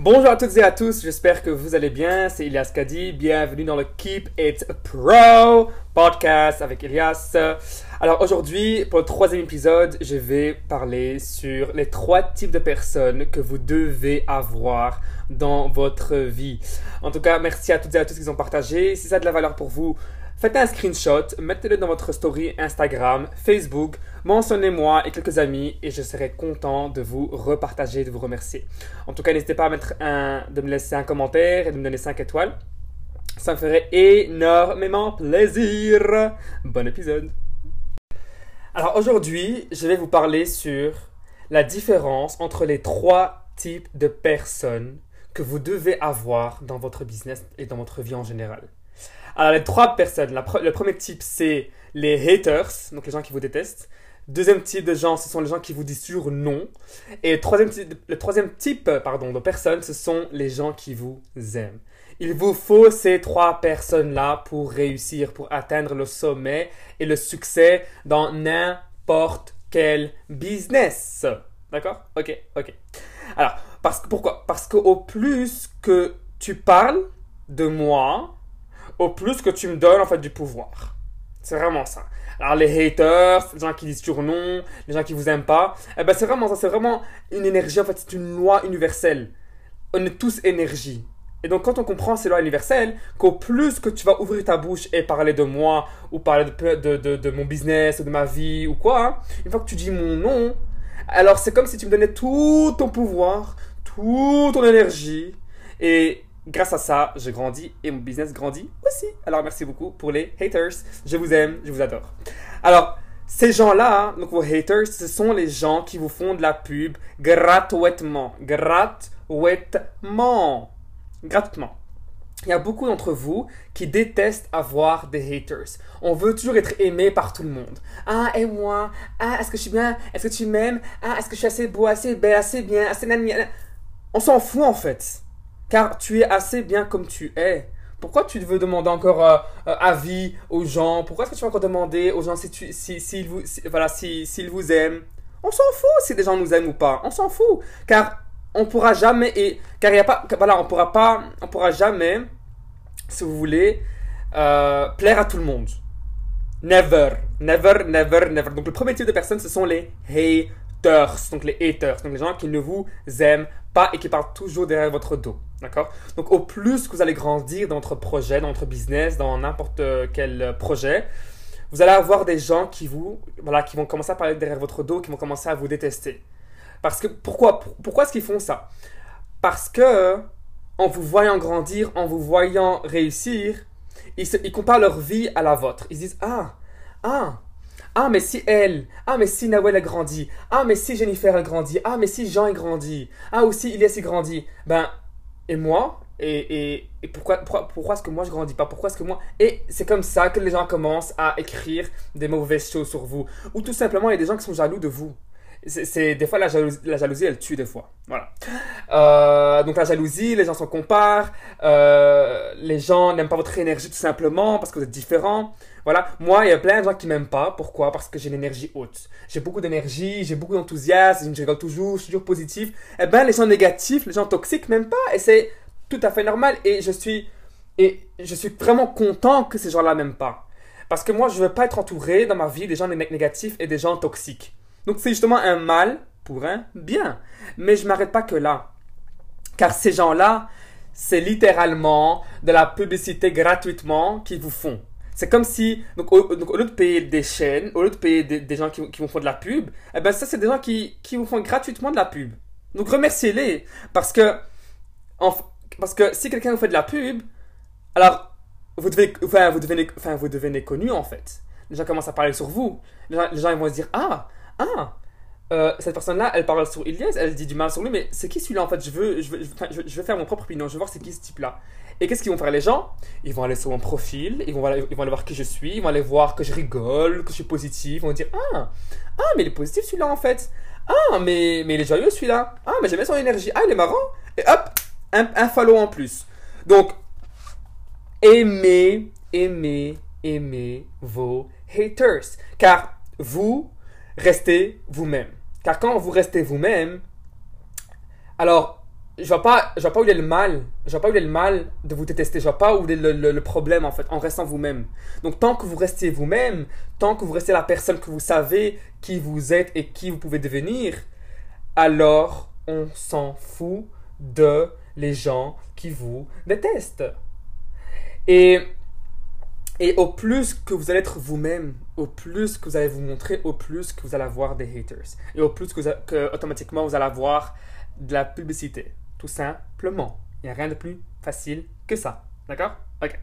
Bonjour à toutes et à tous, j'espère que vous allez bien. C'est Elias Kadi. Bienvenue dans le Keep It Pro podcast avec Elias. Alors aujourd'hui, pour le troisième épisode, je vais parler sur les trois types de personnes que vous devez avoir dans votre vie. En tout cas, merci à toutes et à tous qui ont partagé. Si ça a de la valeur pour vous, Faites un screenshot, mettez-le dans votre story Instagram, Facebook, mentionnez-moi et quelques amis et je serai content de vous repartager, de vous remercier. En tout cas, n'hésitez pas à me laisser un commentaire et de me donner 5 étoiles. Ça me ferait énormément plaisir. Bon épisode. Alors aujourd'hui, je vais vous parler sur la différence entre les trois types de personnes que vous devez avoir dans votre business et dans votre vie en général. Alors, les trois personnes. le premier type, c'est les haters, donc les gens qui vous détestent. Deuxième type de gens, ce sont les gens qui vous disent toujours non. Et le troisième, le troisième type pardon, de personnes, ce sont les gens qui vous aiment. Il vous faut ces trois personnes-là pour réussir, pour atteindre le sommet et le succès dans n'importe quel business. D'accord? Ok, ok. Alors, parce, pourquoi? Parce qu'au plus que tu parles de moi, au plus que tu me donnes en fait du pouvoir. C'est vraiment ça. Alors les haters, les gens qui disent non, les gens qui vous aiment pas, eh ben c'est vraiment ça, c'est vraiment une énergie en fait, c'est une loi universelle. On est tous énergie. Et donc quand on comprend ces lois universelles, qu'au plus que tu vas ouvrir ta bouche et parler de moi, ou parler de, de, de, de mon business, ou de ma vie, ou quoi, hein, une fois que tu dis mon nom, alors c'est comme si tu me donnais tout ton pouvoir, toute ton énergie, et grâce à ça, je grandis et mon business grandit aussi. Alors merci beaucoup pour les haters. Je vous aime, je vous adore. Alors, ces gens-là, donc vos haters, ce sont les gens qui vous font de la pub gratuitement. Gratuitement. Gratuitement. Il y a beaucoup d'entre vous qui détestent avoir des haters. On veut toujours être aimé par tout le monde. Ah, et moi? Ah, est-ce que je suis bien? Est-ce que tu m'aimes? Ah, est-ce que je suis assez beau, assez belle, assez bien, assez... On s'en fout en fait car tu es assez bien comme tu es. Pourquoi tu veux demander encore euh, euh, avis aux gens? Pourquoi est-ce que tu vas encore demander aux gens si si, vous, voilà, s'ils vous aiment? On s'en fout si des gens nous aiment ou pas. On s'en fout, car on pourra jamais et car il a pas, voilà, on pourra pas, on pourra jamais, si vous voulez, euh, plaire à tout le monde. Never, never, never, never. Donc le premier type de personnes, ce sont les haters, donc les haters, donc les gens qui ne vous aiment pas et qui parlent toujours derrière votre dos. D'accord? Donc, au plus que vous allez grandir dans votre projet, dans votre business, dans n'importe quel projet, vous allez avoir des gens qui vous, voilà, qui vont commencer à parler derrière votre dos, qui vont commencer à vous détester. Parce que, pourquoi, pourquoi est-ce qu'ils font ça? Parce que, en vous voyant grandir, en vous voyant réussir, ils, ils comparent leur vie à la vôtre. Ils disent, ah, ah, ah, mais si elle, ah, mais si Nawel a grandi, ah, mais si Jennifer a grandi, ah, mais si Jean a grandi, ah, aussi Ilias a grandi, ben, et moi et, et, pourquoi, pourquoi, pourquoi est-ce que moi je grandis pas? Pourquoi est-ce que moi... Et c'est comme ça que les gens commencent à écrire des mauvaises choses sur vous. Ou tout simplement, il y a des gens qui sont jaloux de vous. C'est, des fois, la jalousie, la jalousie, elle tue des fois. Voilà. Euh, donc la jalousie, les gens s'en comparent. Euh, les gens n'aiment pas votre énergie tout simplement parce que vous êtes différent. Voilà. Moi, il y a plein de gens qui m'aiment pas. Pourquoi? Parce que j'ai l'énergie haute. J'ai beaucoup d'énergie, j'ai beaucoup d'enthousiasme, je rigole toujours, je suis toujours positif. Eh ben, les gens négatifs, les gens toxiques m'aiment pas. Et c'est tout à fait normal. Et je suis, et je suis vraiment content que ces gens-là m'aiment pas. Parce que moi, je veux pas être entouré dans ma vie des gens négatifs et des gens toxiques. Donc c'est justement un mal pour un bien. Mais je m'arrête pas que là. Car ces gens-là, c'est littéralement de la publicité gratuitement qu'ils vous font. C'est comme si, donc au, lieu de payer des chaînes, au lieu de payer des, gens qui, vous font de la pub, eh ben ça c'est des gens qui, qui vous font gratuitement de la pub. Donc remerciez-les. Parce que, parce que si quelqu'un vous fait de la pub, alors vous, devez, enfin, vous, devenez, enfin, vous devenez connu en fait. Les gens commencent à parler sur vous. Les gens, ils vont se dire Ah, ah, euh, cette personne-là, elle parle sur Ilyes, elle dit du mal sur lui, mais c'est qui celui-là en fait? Je veux, je, veux, je, veux, faire mon propre opinion, je veux voir c'est qui ce type-là. Et qu'est-ce qu'ils vont faire les gens? Ils vont aller sur mon profil, ils vont, aller voir qui je suis, ils vont aller voir que je rigole, que je suis positif, ils vont dire Ah, ah mais il est positif celui-là en fait. Ah, mais, mais il est joyeux celui-là. Ah, mais j'aime son énergie. Ah, il est marrant. Et hop, un, un en plus. Donc, aimez, aimez, aimez vos haters. Car vous, restez vous-même. Car quand vous restez vous-même, alors je vois pas, je vois pas le mal. Je vois pas est le mal de vous détester. Je vois pas est le, le, problème en fait, en restant vous-même. Donc tant que vous restez vous-même, tant que vous restez la personne que vous savez qui vous êtes et qui vous pouvez devenir, alors on s'en fout de les gens qui vous détestent. Et au plus que vous allez être vous-même, au plus que vous allez vous montrer, au plus que vous allez avoir des haters. Et au plus que automatiquement vous allez avoir de la publicité. Tout simplement. Il n'y a rien de plus facile que ça. D'accord? Ok.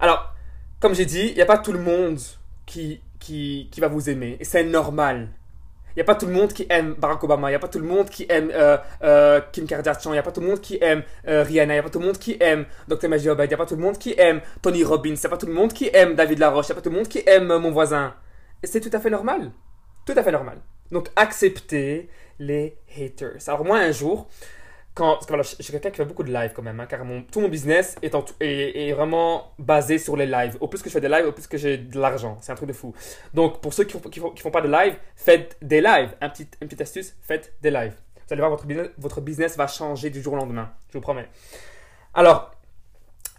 Alors, comme j'ai dit, il n'y a pas tout le monde qui, qui, qui va vous aimer. Et c'est normal. Il n'y a pas tout le monde qui aime Barack Obama. Il n'y a pas tout le monde qui aime euh, euh, Kim Kardashian. Il n'y a pas tout le monde qui aime euh, Rihanna. Il n'y a pas tout le monde qui aime Dr. Majid Obed. Il n'y a pas tout le monde qui aime Tony Robbins. Il n'y a pas tout le monde qui aime David Laroche. Il n'y a pas tout le monde qui aime mon voisin. Et c'est tout à fait normal. Tout à fait normal. Donc, acceptez les haters. Alors, moi, un jour, quand, voilà, je suis quelqu'un qui fait beaucoup de live quand même, hein, car tout mon business est, vraiment basé sur les lives. Au plus que je fais des lives, au plus que j'ai de l'argent. C'est un truc de fou. Donc, pour ceux qui qui font, pas de live, faites des lives. Un petit, une petite astuce, faites des lives. Vous allez voir, votre business, votre business va changer du jour au lendemain. Je vous promets. Alors,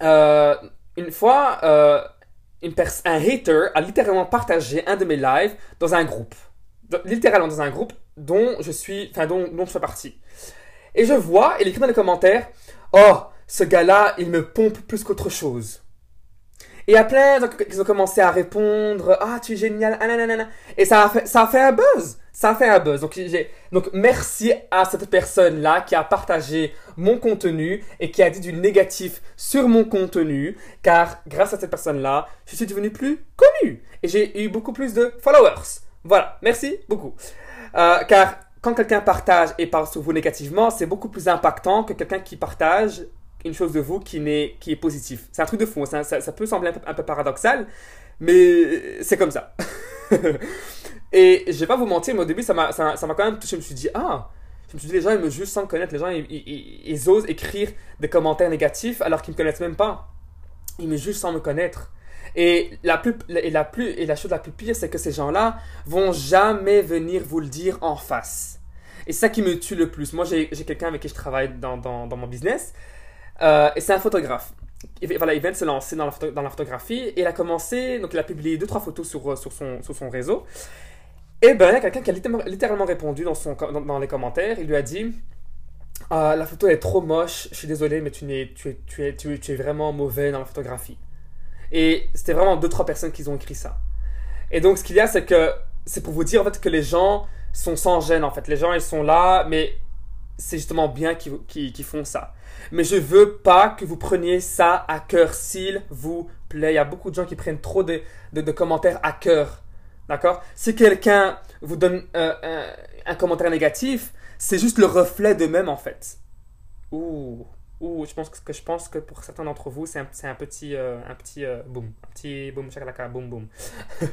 euh, une fois, euh, un hater a littéralement partagé un de mes lives dans un groupe. Littéralement dans un groupe dont je suis, enfin, dont, dont je fais partie. Et je vois, il écrit dans les commentaires, oh, ce gars-là, il me pompe plus qu'autre chose. Et a plein qui ont commencé à répondre, ah, tu es génial, ah. Et ça a fait, ça a fait un buzz. Ça a fait un buzz. Donc, donc, merci à cette personne-là qui a partagé mon contenu et qui a dit du négatif sur mon contenu, car grâce à cette personne-là, je suis devenu plus connu. Et j'ai eu beaucoup plus de followers. Voilà. Merci beaucoup. Euh, car quand quelqu'un partage et parle sur vous négativement, c'est beaucoup plus impactant que quelqu'un qui partage une chose de vous qui, n'est, qui est positif. C'est un truc de fou, ça, ça- peut sembler un peu, paradoxal, mais c'est comme ça. et je vais pas vous mentir, mais au début, ça m'a, quand même touché. Je me suis dit, ah, je me suis dit, les gens, ils me jugent sans me connaître. Les gens, ils osent écrire des commentaires négatifs alors qu'ils me connaissent même pas. Ils me jugent sans me connaître. Et la, plus, et, la plus, et la chose la plus pire, c'est que ces gens-là vont jamais venir vous le dire en face. Et c'est ça qui me tue le plus. Moi, j'ai quelqu'un avec qui je travaille dans, dans, mon business. euh, et c'est un photographe. Il, voilà, il vient de se lancer dans la, dans la photographie. Et il a commencé, donc il a publié deux, trois photos sur, euh, sur, son, sur son réseau. Et ben, il y a quelqu'un qui a littéralement, répondu dans, son, dans, les commentaires. Il lui a dit Ah, La photo est trop moche, je suis désolé, mais tu, es, tu, es, tu, es, tu es vraiment mauvais dans la photographie. Et c'était vraiment deux, trois personnes qui ont écrit ça. Et donc, ce qu'il y a, c'est que c'est pour vous dire en fait que les gens sont sans gêne en fait. Les gens, ils sont là, mais c'est justement bien qu'ils font ça. Mais je veux pas que vous preniez ça à cœur, s'il vous plaît. Il y a beaucoup de gens qui prennent trop de, de, de commentaires à cœur. D'accord? Si quelqu'un vous donne euh, un, un commentaire négatif, c'est juste le reflet d'eux-mêmes en fait. Ouh, ouh, je pense que, je pense que pour certains d'entre vous, c'est un, un petit, euh, un petit euh, boom, un petit boom boum boum.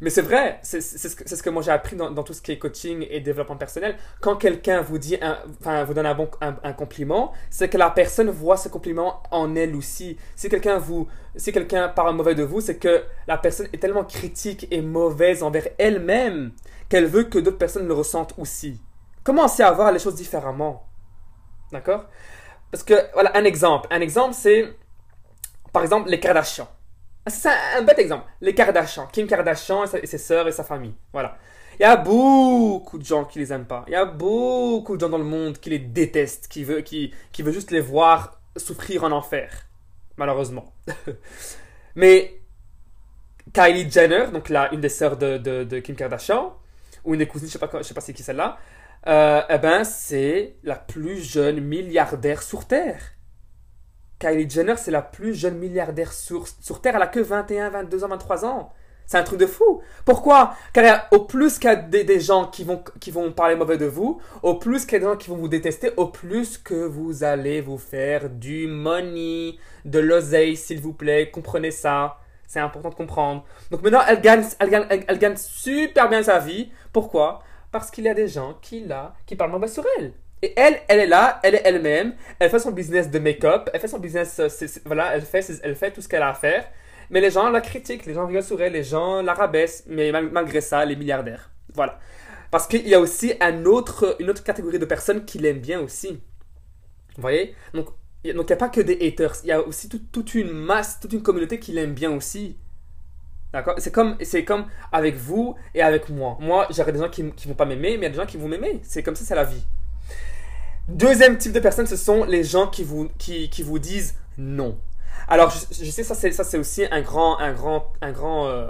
Mais c'est vrai, c'est ce, que- ce que moi j'ai appris dans, tout ce qui est coaching et développement personnel. Quand quelqu'un vous dit, enfin vous donne un bon un compliment, c'est que la personne voit ce compliment en elle aussi. Si quelqu'un vous, si quelqu'un parle mauvais de vous, c'est que la personne est tellement critique et mauvaise envers elle-même qu'elle veut que d'autres personnes le ressentent aussi. Commencez à voir les choses différemment. D'accord? Parce que, voilà, un exemple. Un exemple, c'est, par exemple, les Kardashians. Ah, C'est un, bête exemple. Les Kardashians. Kim Kardashian et, ses sœurs et sa famille. Voilà. Il y a beaucoup de gens qui les aiment pas. Il y a beaucoup de gens dans le monde qui les détestent, qui veut, qui, qui veut juste les voir souffrir en enfer. Malheureusement. Mais Kylie Jenner, donc là, une des sœurs de, de, Kim Kardashian, ou une des cousines, je sais pas, je sais pas c'est qui celle-là, euh, eh ben, c'est la plus jeune milliardaire sur Terre. Kylie Jenner, c'est la plus jeune milliardaire sur, sur Terre. Elle a que 21, 22 ans, 23 ans. C'est un truc de fou. Pourquoi? Car au plus qu'il y a des, gens qui vont, qui vont parler mauvais de vous, au plus qu'il y a des gens qui vont vous détester, au plus que vous allez vous faire du money, de l'oseille, s'il vous plaît. Comprenez ça. C'est important de comprendre. Donc maintenant, elle gagne, elle gagne, elle gagne super bien sa vie. Pourquoi? Parce qu'il y a des gens qui, là, qui parlent mauvais sur elle. Et elle, elle est là, elle est elle-même, elle fait son business de make-up, elle fait son business, euh, voilà, elle fait, elle fait tout ce qu'elle a à faire. Mais les gens la critiquent, les gens rigolent sur elle, les gens la rabaissent, mais mal- malgré ça, les milliardaires. Voilà. Parce qu'il y a aussi autre, une autre catégorie de personnes qui l'aiment bien aussi. Vous voyez? Donc, il n'y a pas que des haters. Il y a aussi toute une masse, toute une communauté qui l'aime bien aussi. D'accord? C'est comme, comme avec vous et avec moi. Moi, j'aurai des gens qui ne vont pas m'aimer, mais il y a des gens qui vont m'aimer. C'est comme ça, c'est la vie. Deuxième type de personnes, ce sont les gens qui vous, qui, qui vous disent non. Alors, je, sais, ça c'est, aussi un grand, un grand, un grand, euh,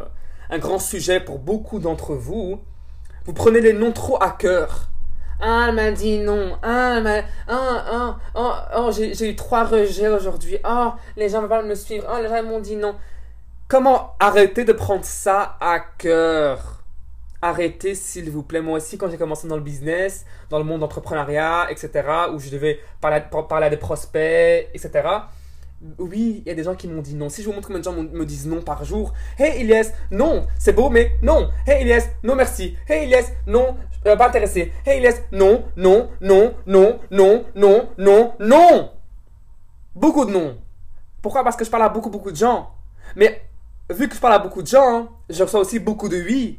un grand sujet pour beaucoup d'entre vous. Vous prenez les noms trop à cœur. Ah, elle m'a dit non. Ah, elle m'a... Ah, oh, oh, oh j'ai, eu trois rejets aujourd'hui. Oh, les gens ne veulent pas me suivre. Oh, les gens m'ont dit non. Comment arrêter de prendre ça à cœur? Arrêtez, s'il vous plaît. Moi aussi, quand j'ai commencé dans le business, dans le monde d'entrepreneuriat, etc., où je devais parler, parler à des prospects, etc., oui, il y a des gens qui m'ont dit non. Si je vous montre combien de gens me disent non par jour. Hey Ilyes, non, c'est beau, mais non. Hey Ilyes, non merci. Hey Ilyes, non, je pas intéressé. Hey Ilyes, non, non, non, non, non, non, non, non. Beaucoup de non. Pourquoi? Parce que je parle à beaucoup, beaucoup de gens. Mais vu que je parle à beaucoup de gens, je reçois aussi beaucoup de oui.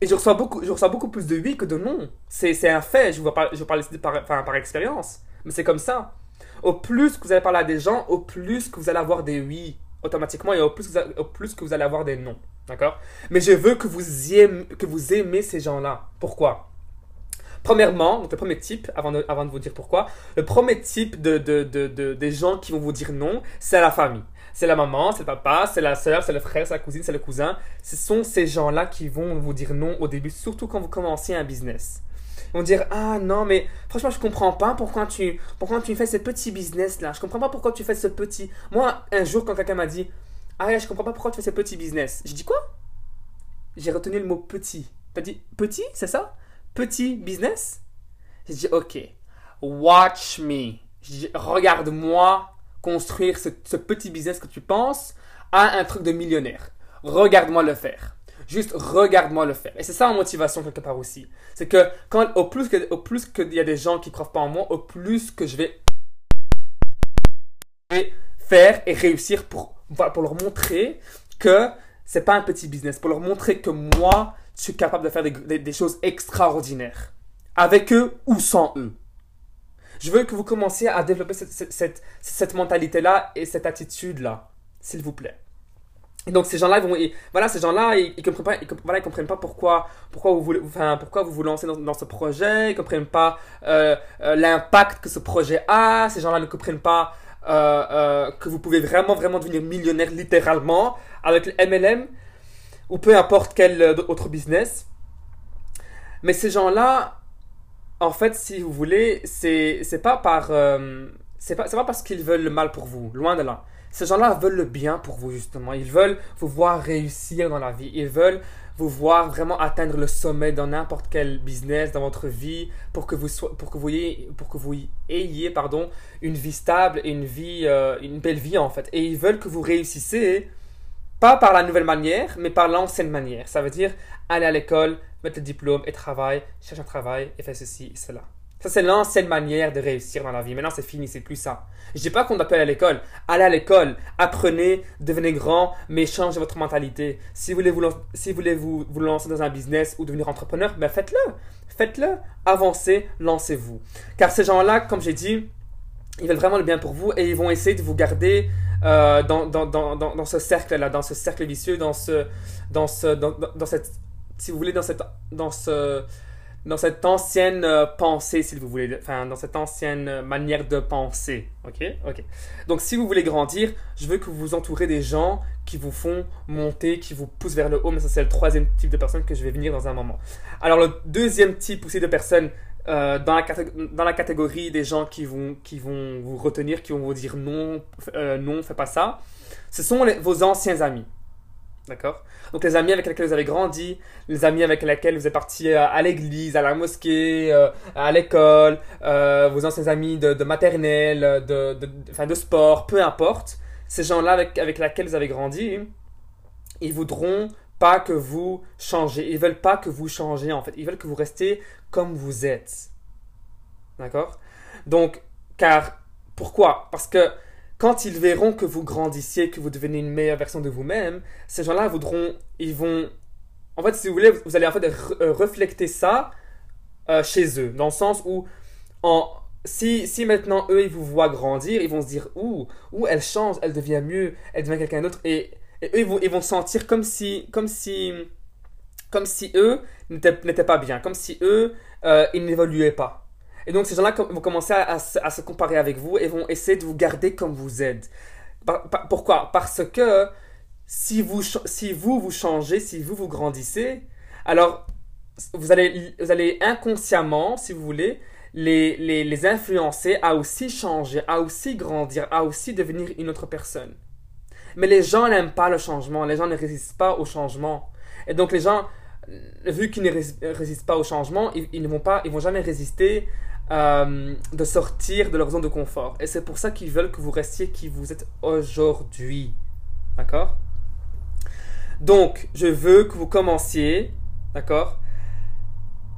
Et je reçois beaucoup, je reçois beaucoup plus de oui que de non. C'est un fait. Je, vous parle, je par, par expérience. Mais c'est comme ça au plus que vous allez parler à des gens, au plus que vous allez avoir des oui automatiquement et au plus, que vous, au plus que vous allez avoir des non. D'accord? Mais je veux que vous, aimez, que vous aimez ces gens-là. Pourquoi? Premièrement, le premier type, avant de, avant de vous dire pourquoi, le premier type de, de, de, des gens qui vont vous dire non, c'est la famille. C'est la maman, c'est le papa, c'est la soeur, c'est le frère, c'est la cousine, c'est le cousin. Ce sont ces gens-là qui vont vous dire non au début, surtout quand vous commencez un business vont dire Ah non, mais franchement, je comprends pas pourquoi tu, pourquoi tu fais ce petit business là. Je comprends pas pourquoi tu fais ce petit. Moi, un jour, quand quelqu'un m'a dit Ah, je comprends pas pourquoi tu fais ce petit business, je dis quoi? J'ai retenu le mot petit. T'as dit petit, c'est ça? Petit business? J'ai dit Ok, watch me. Regarde-moi construire ce, petit business que tu penses à un truc de millionnaire. Regarde-moi le faire. Juste regarde-moi le faire. Et c'est ça ma motivation quelque part aussi. C'est que quand au plus que plus qu'il y a des gens qui croient pas en moi, au plus que je vais faire et réussir pour pour leur montrer que c'est pas un petit business, pour leur montrer que moi je suis capable de faire des, choses extraordinaires avec eux ou sans eux. Je veux que vous commenciez à développer cette, cette, cette mentalité-là et cette attitude-là, s'il vous plaît. Et donc ces gens-là, vont, voilà, ces gens-là, ils, ils, comprennent pas, ils, voilà, ils comprennent pas pourquoi, pourquoi vous voulez, enfin, pourquoi vous vous lancez dans, ce projet. Ils comprennent pas euh, euh, l'impact que ce projet a. Ces gens-là ne comprennent pas euh, euh, que vous pouvez vraiment, vraiment devenir millionnaire littéralement avec le MLM ou peu importe quel euh, autre business. Mais ces gens-là, en fait, si vous voulez, c'est pas par euh, c'est pas pas parce qu'ils veulent le mal pour vous, loin de là ces gens-là veulent le bien pour vous, justement. Ils veulent vous voir réussir dans la vie. Ils veulent vous voir vraiment atteindre le sommet dans n'importe quel business, dans votre vie, pour que vous, ayez, pour que vous ayez pardon, une vie stable et une, vie, euh, une belle vie, en fait. Et ils veulent que vous réussissez, pas par la nouvelle manière, mais par l'ancienne manière. Ça veut dire aller à l'école, mettre le diplôme et travailler, chercher un travail et faire ceci et cela. Ça, c'est l'ancienne manière de réussir dans la vie. Maintenant, c'est fini, c'est plus ça. Je dis pas qu'on doit aller à l'école. Allez à l'école, apprenez, devenez grand, mais changez votre mentalité. Si vous voulez vous, si vous, voulez vous lancer dans un business ou devenir entrepreneur, ben faites-le. Faites-le. Avancez, lancez-vous. Car ces gens-là, comme j'ai dit, ils veulent vraiment le bien pour vous et ils vont essayer de vous garder euh, dans, dans, dans, dans, ce cercle-là, dans ce cercle vicieux, dans ce, dans ce, dans, dans cette, si vous voulez, dans cette, dans ce, dans cette ancienne euh, pensée, si vous voulez, enfin, dans cette ancienne euh, manière de penser. Ok? Ok. Donc, si vous voulez grandir, je veux que vous vous entourez des gens qui vous font monter, qui vous poussent vers le haut, mais ça, c'est le troisième type de personnes que je vais venir dans un moment. Alors, le deuxième type aussi de personnes euh, dans, la dans, la catégorie des gens qui vont, qui vont vous retenir, qui vont vous dire non, non, fais pas ça, ce sont vos anciens amis. D'accord Donc les amis avec lesquels vous avez grandi, les amis avec lesquels vous êtes parti euh, à l'église, à la mosquée, euh, à l'école, euh, vos anciens amis de, maternelle, de, de, de sport, peu importe. Ces gens-là avec, avec lesquels vous avez grandi, ils voudront pas que vous changez. Ils veulent pas que vous changez en fait. Ils veulent que vous restez comme vous êtes. D'accord? Donc, car, pourquoi? Parce que quand ils verront que vous grandissiez, que vous devenez une meilleure version de vous-même, ces gens-là voudront, ils vont, en fait, si vous voulez, vous allez en fait euh, refléter ça euh, chez eux, dans le sens où, en, si, si maintenant eux, ils vous voient grandir, ils vont se dire Ouh, ouh elle change, elle devient mieux, elle devient quelqu'un d'autre. Et, eux, ils vont, ils vont sentir comme si, comme si, comme si eux n'étaient pas bien, comme si eux, euh, ils n'évoluaient pas. Et donc ces gens-là vont commencer à, se comparer avec vous et vont essayer de vous garder comme vous êtes. pourquoi? Parce que si vous, si vous vous changez, si vous vous grandissez, alors vous allez, vous allez inconsciemment, si vous voulez, les, les, les influencer à aussi changer, à aussi grandir, à aussi devenir une autre personne. Mais les gens n'aiment pas le changement, les gens ne résistent pas au changement. Et donc les gens, vu qu'ils ne résistent pas au changement, ils, ne vont pas, ils vont jamais résister euh, de sortir de leur zone de confort. Et c'est pour ça qu'ils veulent que vous restiez qui vous êtes aujourd'hui. D'accord? Donc, je veux que vous commenciez, d'accord,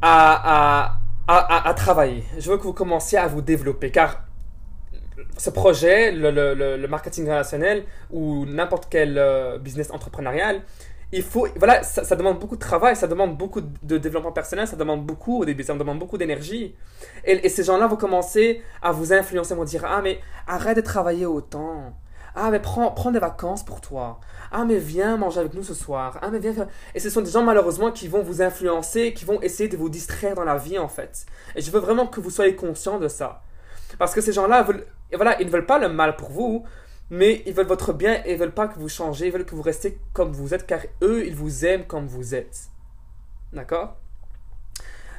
à, à, à, travailler. Je veux que vous commenciez à vous développer, car ce projet, le, le, le marketing relationnel ou n'importe quel euh, business entrepreneurial, il faut, voilà, ça, demande beaucoup de travail, ça demande beaucoup de développement personnel, ça demande beaucoup au début, ça demande beaucoup d'énergie. Et, ces gens-là vont commencer à vous influencer, vont dire Ah, mais arrête de travailler autant. Ah, mais prends, prends des vacances pour toi. Ah, mais viens manger avec nous ce soir. Ah, mais viens Et ce sont des gens, malheureusement, qui vont vous influencer, qui vont essayer de vous distraire dans la vie, en fait. Et je veux vraiment que vous soyez conscient de ça. Parce que ces gens-là, veulent, voilà, ils ne veulent pas le mal pour vous, mais ils veulent votre bien et ils veulent pas que vous changez, ils veulent que vous restiez comme vous êtes, car eux, ils vous aiment comme vous êtes. D'accord?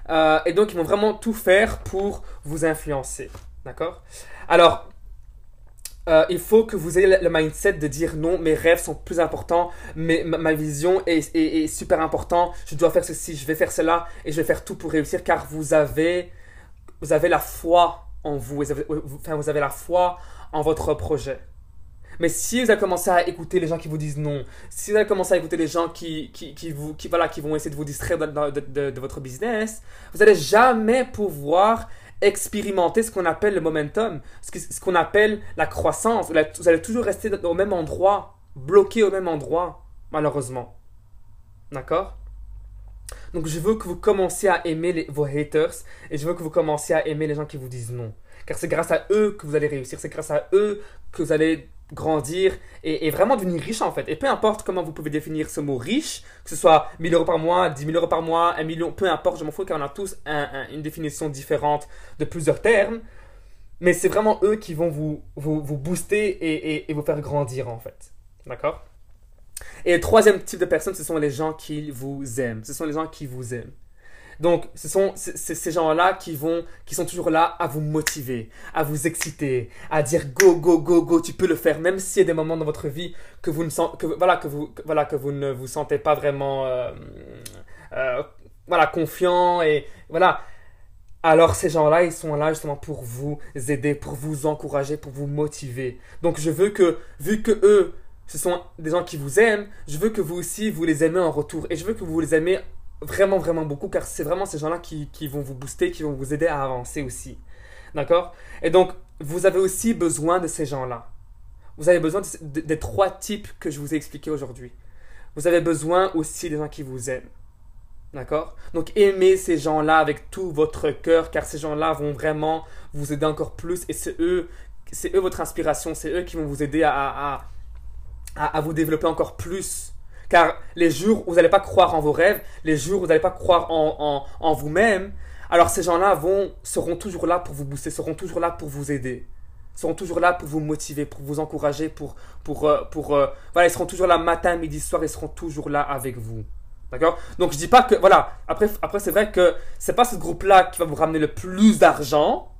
Euh, Et donc, ils vont vraiment tout faire pour vous influencer. D'accord? Alors, euh, il faut que vous ayez le mindset de dire non, mes rêves sont plus importants, mais ma, vision est, super importante, je dois faire ceci, je vais faire cela, et je vais faire tout pour réussir, car vous avez, vous avez la foi en vous, enfin, vous avez la foi en votre projet. Mais si vous allez commencer à écouter les gens qui vous disent non, si vous allez commencer à écouter les gens qui, qui, qui vous, qui, voilà, qui vont essayer de vous distraire de, votre business, vous n'allez jamais pouvoir expérimenter ce qu'on appelle le momentum, ce qu'on appelle la croissance. Vous allez toujours rester au même endroit, bloqué au même endroit, malheureusement. D'accord? Donc je veux que vous commenciez à aimer vos haters et je veux que vous commenciez à aimer les gens qui vous disent non. Car c'est grâce à eux que vous allez réussir, c'est grâce à eux que vous allez grandir et, vraiment devenir riche en fait. Et peu importe comment vous pouvez définir ce mot riche, que ce soit 1000 euros par mois, 10 000 euros par mois, 1 million, peu importe, je m'en fous car on a tous une définition différente de plusieurs termes. Mais c'est vraiment eux qui vont vous, vous, vous booster et, et, vous faire grandir en fait. D'accord? Et le troisième type de personnes, ce sont les gens qui vous aiment. Ce sont les gens qui vous aiment. Donc, ce sont ces gens-là qui vont, qui sont toujours là à vous motiver, à vous exciter, à dire go, go, go, go, tu peux le faire, même s'il y a des moments dans votre vie que vous ne que, voilà, que vous, voilà, que vous ne vous sentez pas vraiment, euh, euh, voilà, confiant et voilà. Alors ces gens-là, ils sont là justement pour vous aider, pour vous encourager, pour vous motiver. Donc je veux que, vu que eux, ce sont des gens qui vous aiment, je veux que vous aussi, vous les aimez en retour. Et je veux que vous les aimez vraiment, vraiment beaucoup, car c'est vraiment ces gens-là qui, qui, vont vous booster, qui vont vous aider à avancer aussi. D'accord? Et donc, vous avez aussi besoin de ces gens-là. Vous avez besoin des trois types que je vous ai expliqués aujourd'hui. Vous avez besoin aussi des gens qui vous aiment. D'accord? Donc aimez ces gens-là avec tout votre cœur, car ces gens-là vont vraiment vous aider encore plus, et c'est eux, c'est eux votre inspiration, c'est eux qui vont vous aider à, à, à, à vous développer encore plus car les jours où vous n'allez pas croire en vos rêves, les jours où vous n'allez pas croire en, en, vous-même, alors ces gens-là seront toujours là pour vous booster, seront toujours là pour vous aider, seront toujours là pour vous motiver, pour vous encourager, pour, pour, euh, pour, euh, voilà, ils seront toujours là matin, midi, soir, ils seront toujours là avec vous. D'accord? Donc je dis pas que, voilà, après, après c'est vrai que c'est pas ce groupe-là qui va vous ramener le plus d'argent,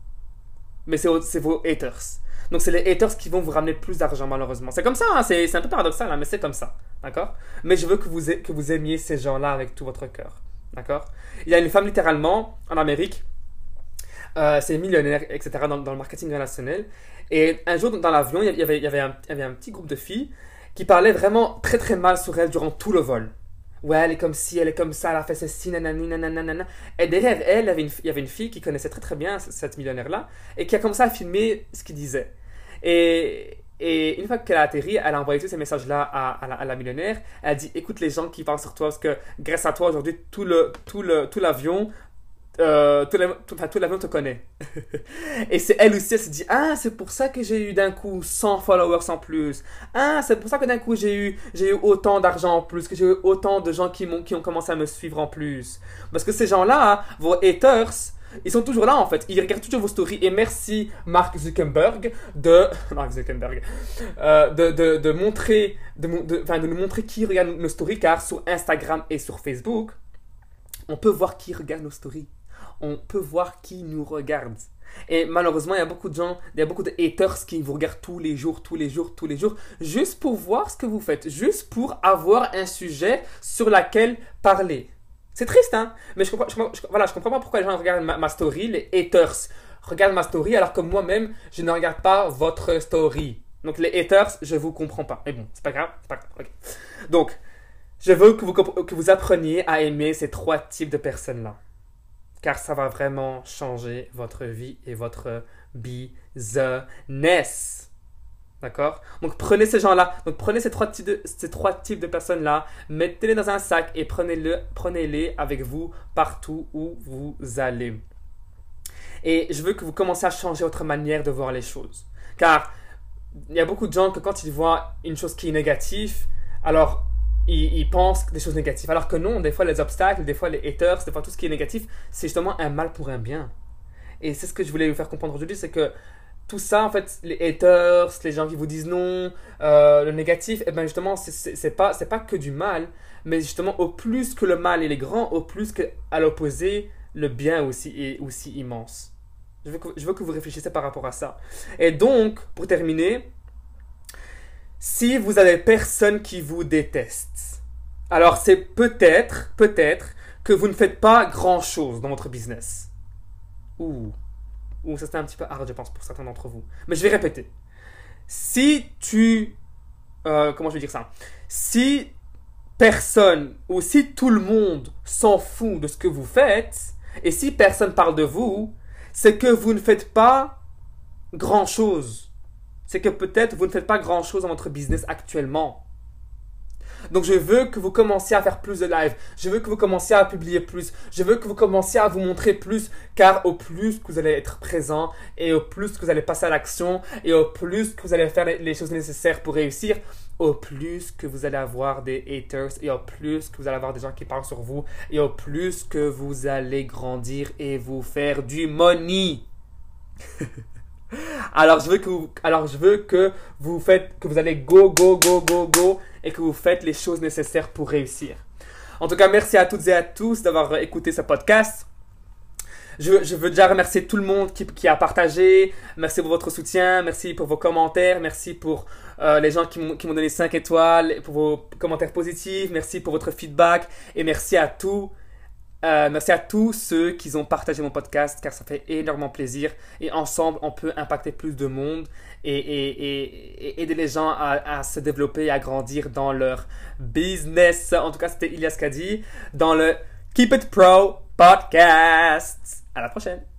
mais c'est vos haters. Donc c'est les haters qui vont vous ramener plus d'argent malheureusement. C'est comme ça, hein, c'est un peu paradoxal, hein, mais c'est comme ça. D'accord? Mais je veux que vous, que vous aimiez ces gens-là avec tout votre cœur. D'accord? Il y a une femme littéralement en Amérique, euh, c'est millionnaire, etc., dans, le marketing relationnel. Et un jour dans l'avion, il y avait, il un, petit groupe de filles qui parlaient vraiment très très mal sur elle durant tout le vol ouais, elle est comme ci, elle est comme ça, elle a fait ceci, nanani, nanana. Et derrière elle, il y avait une fille qui connaissait très très bien cette millionnaire-là, et qui a commencé à filmer ce qu'il disait. Et, une fois qu'elle a atterri, elle a envoyé tous ces messages-là à, la, millionnaire. Elle a dit, écoute les gens qui parlent sur toi, parce que grâce à toi, aujourd'hui, tout l'avion, le, tout le, tout euh, tout, l'avion te connaît. et c'est elle aussi, elle se dit Ah, c'est pour ça que j'ai eu d'un coup 100 followers en plus. Ah, c'est pour ça que d'un coup j'ai eu, j'ai eu autant d'argent en plus, que j'ai eu autant de gens qui, m'ont, qui ont commencé à me suivre en plus. Parce que ces gens-là, vos haters, ils sont toujours là en fait. Ils regardent toujours vos stories. Et merci Mark Zuckerberg de. Mark Zuckerberg. Euh, de, de, montrer. De, de, de nous montrer qui regarde nos stories. Car sur Instagram et sur Facebook, on peut voir qui regarde nos stories. On peut voir qui nous regarde. Et malheureusement, il y a beaucoup de gens, il y a beaucoup de haters qui vous regardent tous les jours, tous les jours, tous les jours, juste pour voir ce que vous faites, juste pour avoir un sujet sur lequel parler. C'est triste, hein Mais je comprends, voilà, je comprends pas pourquoi les gens regardent ma, story, les haters regardent ma story, alors que moi-même, je ne regarde pas votre story. Donc les haters, je vous comprends pas. Mais bon, c'est pas grave, pas grave. Donc, je veux que vous, que vous appreniez à aimer ces trois types de personnes-là. Car ça va vraiment changer votre vie et votre business. D'accord? Donc prenez ces gens-là, donc prenez ces trois types de, ces trois types de personnes-là, mettez-les dans un sac et prenez-les prenez avec vous partout où vous allez. Et je veux que vous commenciez à changer votre manière de voir les choses. Car il y a beaucoup de gens que quand ils voient une chose qui est négative, alors ils, ils, pensent des choses négatives. Alors que non, des fois les obstacles, des fois les haters, des fois tout ce qui est négatif, c'est justement un mal pour un bien. Et c'est ce que je voulais vous faire comprendre aujourd'hui, c'est que tout ça, en fait, les haters, les gens qui vous disent non, euh, le négatif, et eh bien justement, c'est pas, pas que du mal, mais justement, au plus que le mal est grand, au plus qu'à l'opposé, le bien aussi est aussi immense. Je veux, que, je veux que vous réfléchissiez par rapport à ça. Et donc, pour terminer, si vous avez personne qui vous déteste, alors c'est peut-être, peut-être que vous ne faites pas grand-chose dans votre business. Ouh ou ça c'était un petit peu hard, je pense, pour certains d'entre vous. Mais je vais répéter. Si tu... Euh, comment je vais dire ça? Si personne ou si tout le monde s'en fout de ce que vous faites, et si personne parle de vous, c'est que vous ne faites pas grand-chose. C'est que peut-être vous ne faites pas grand-chose dans votre business actuellement. Donc je veux que vous commenciez à faire plus de live. Je veux que vous commenciez à publier plus. Je veux que vous commenciez à vous montrer plus. Car au plus que vous allez être présent et au plus que vous allez passer à l'action et au plus que vous allez faire les choses nécessaires pour réussir, au plus que vous allez avoir des haters et au plus que vous allez avoir des gens qui parlent sur vous et au plus que vous allez grandir et vous faire du money. alors je veux que vous, alors je veux que vous faites que vous allez go go go go go et que vous faites les choses nécessaires pour réussir. En tout cas, merci à toutes et à tous d'avoir écouté ce podcast. Je, veux déjà remercier tout le monde qui, a partagé. Merci pour votre soutien. Merci pour vos commentaires. Merci pour euh, les gens qui m'ont donné 5 étoiles, pour vos commentaires positifs. Merci pour votre feedback. Et merci à tous euh, merci à tous ceux qui ont partagé mon podcast car ça fait énormément plaisir et ensemble on peut impacter plus de monde et, aider les gens à, se développer et à grandir dans leur business. En tout cas, c'était Ilias Kadi dans le Keep It Pro podcast. À la prochaine!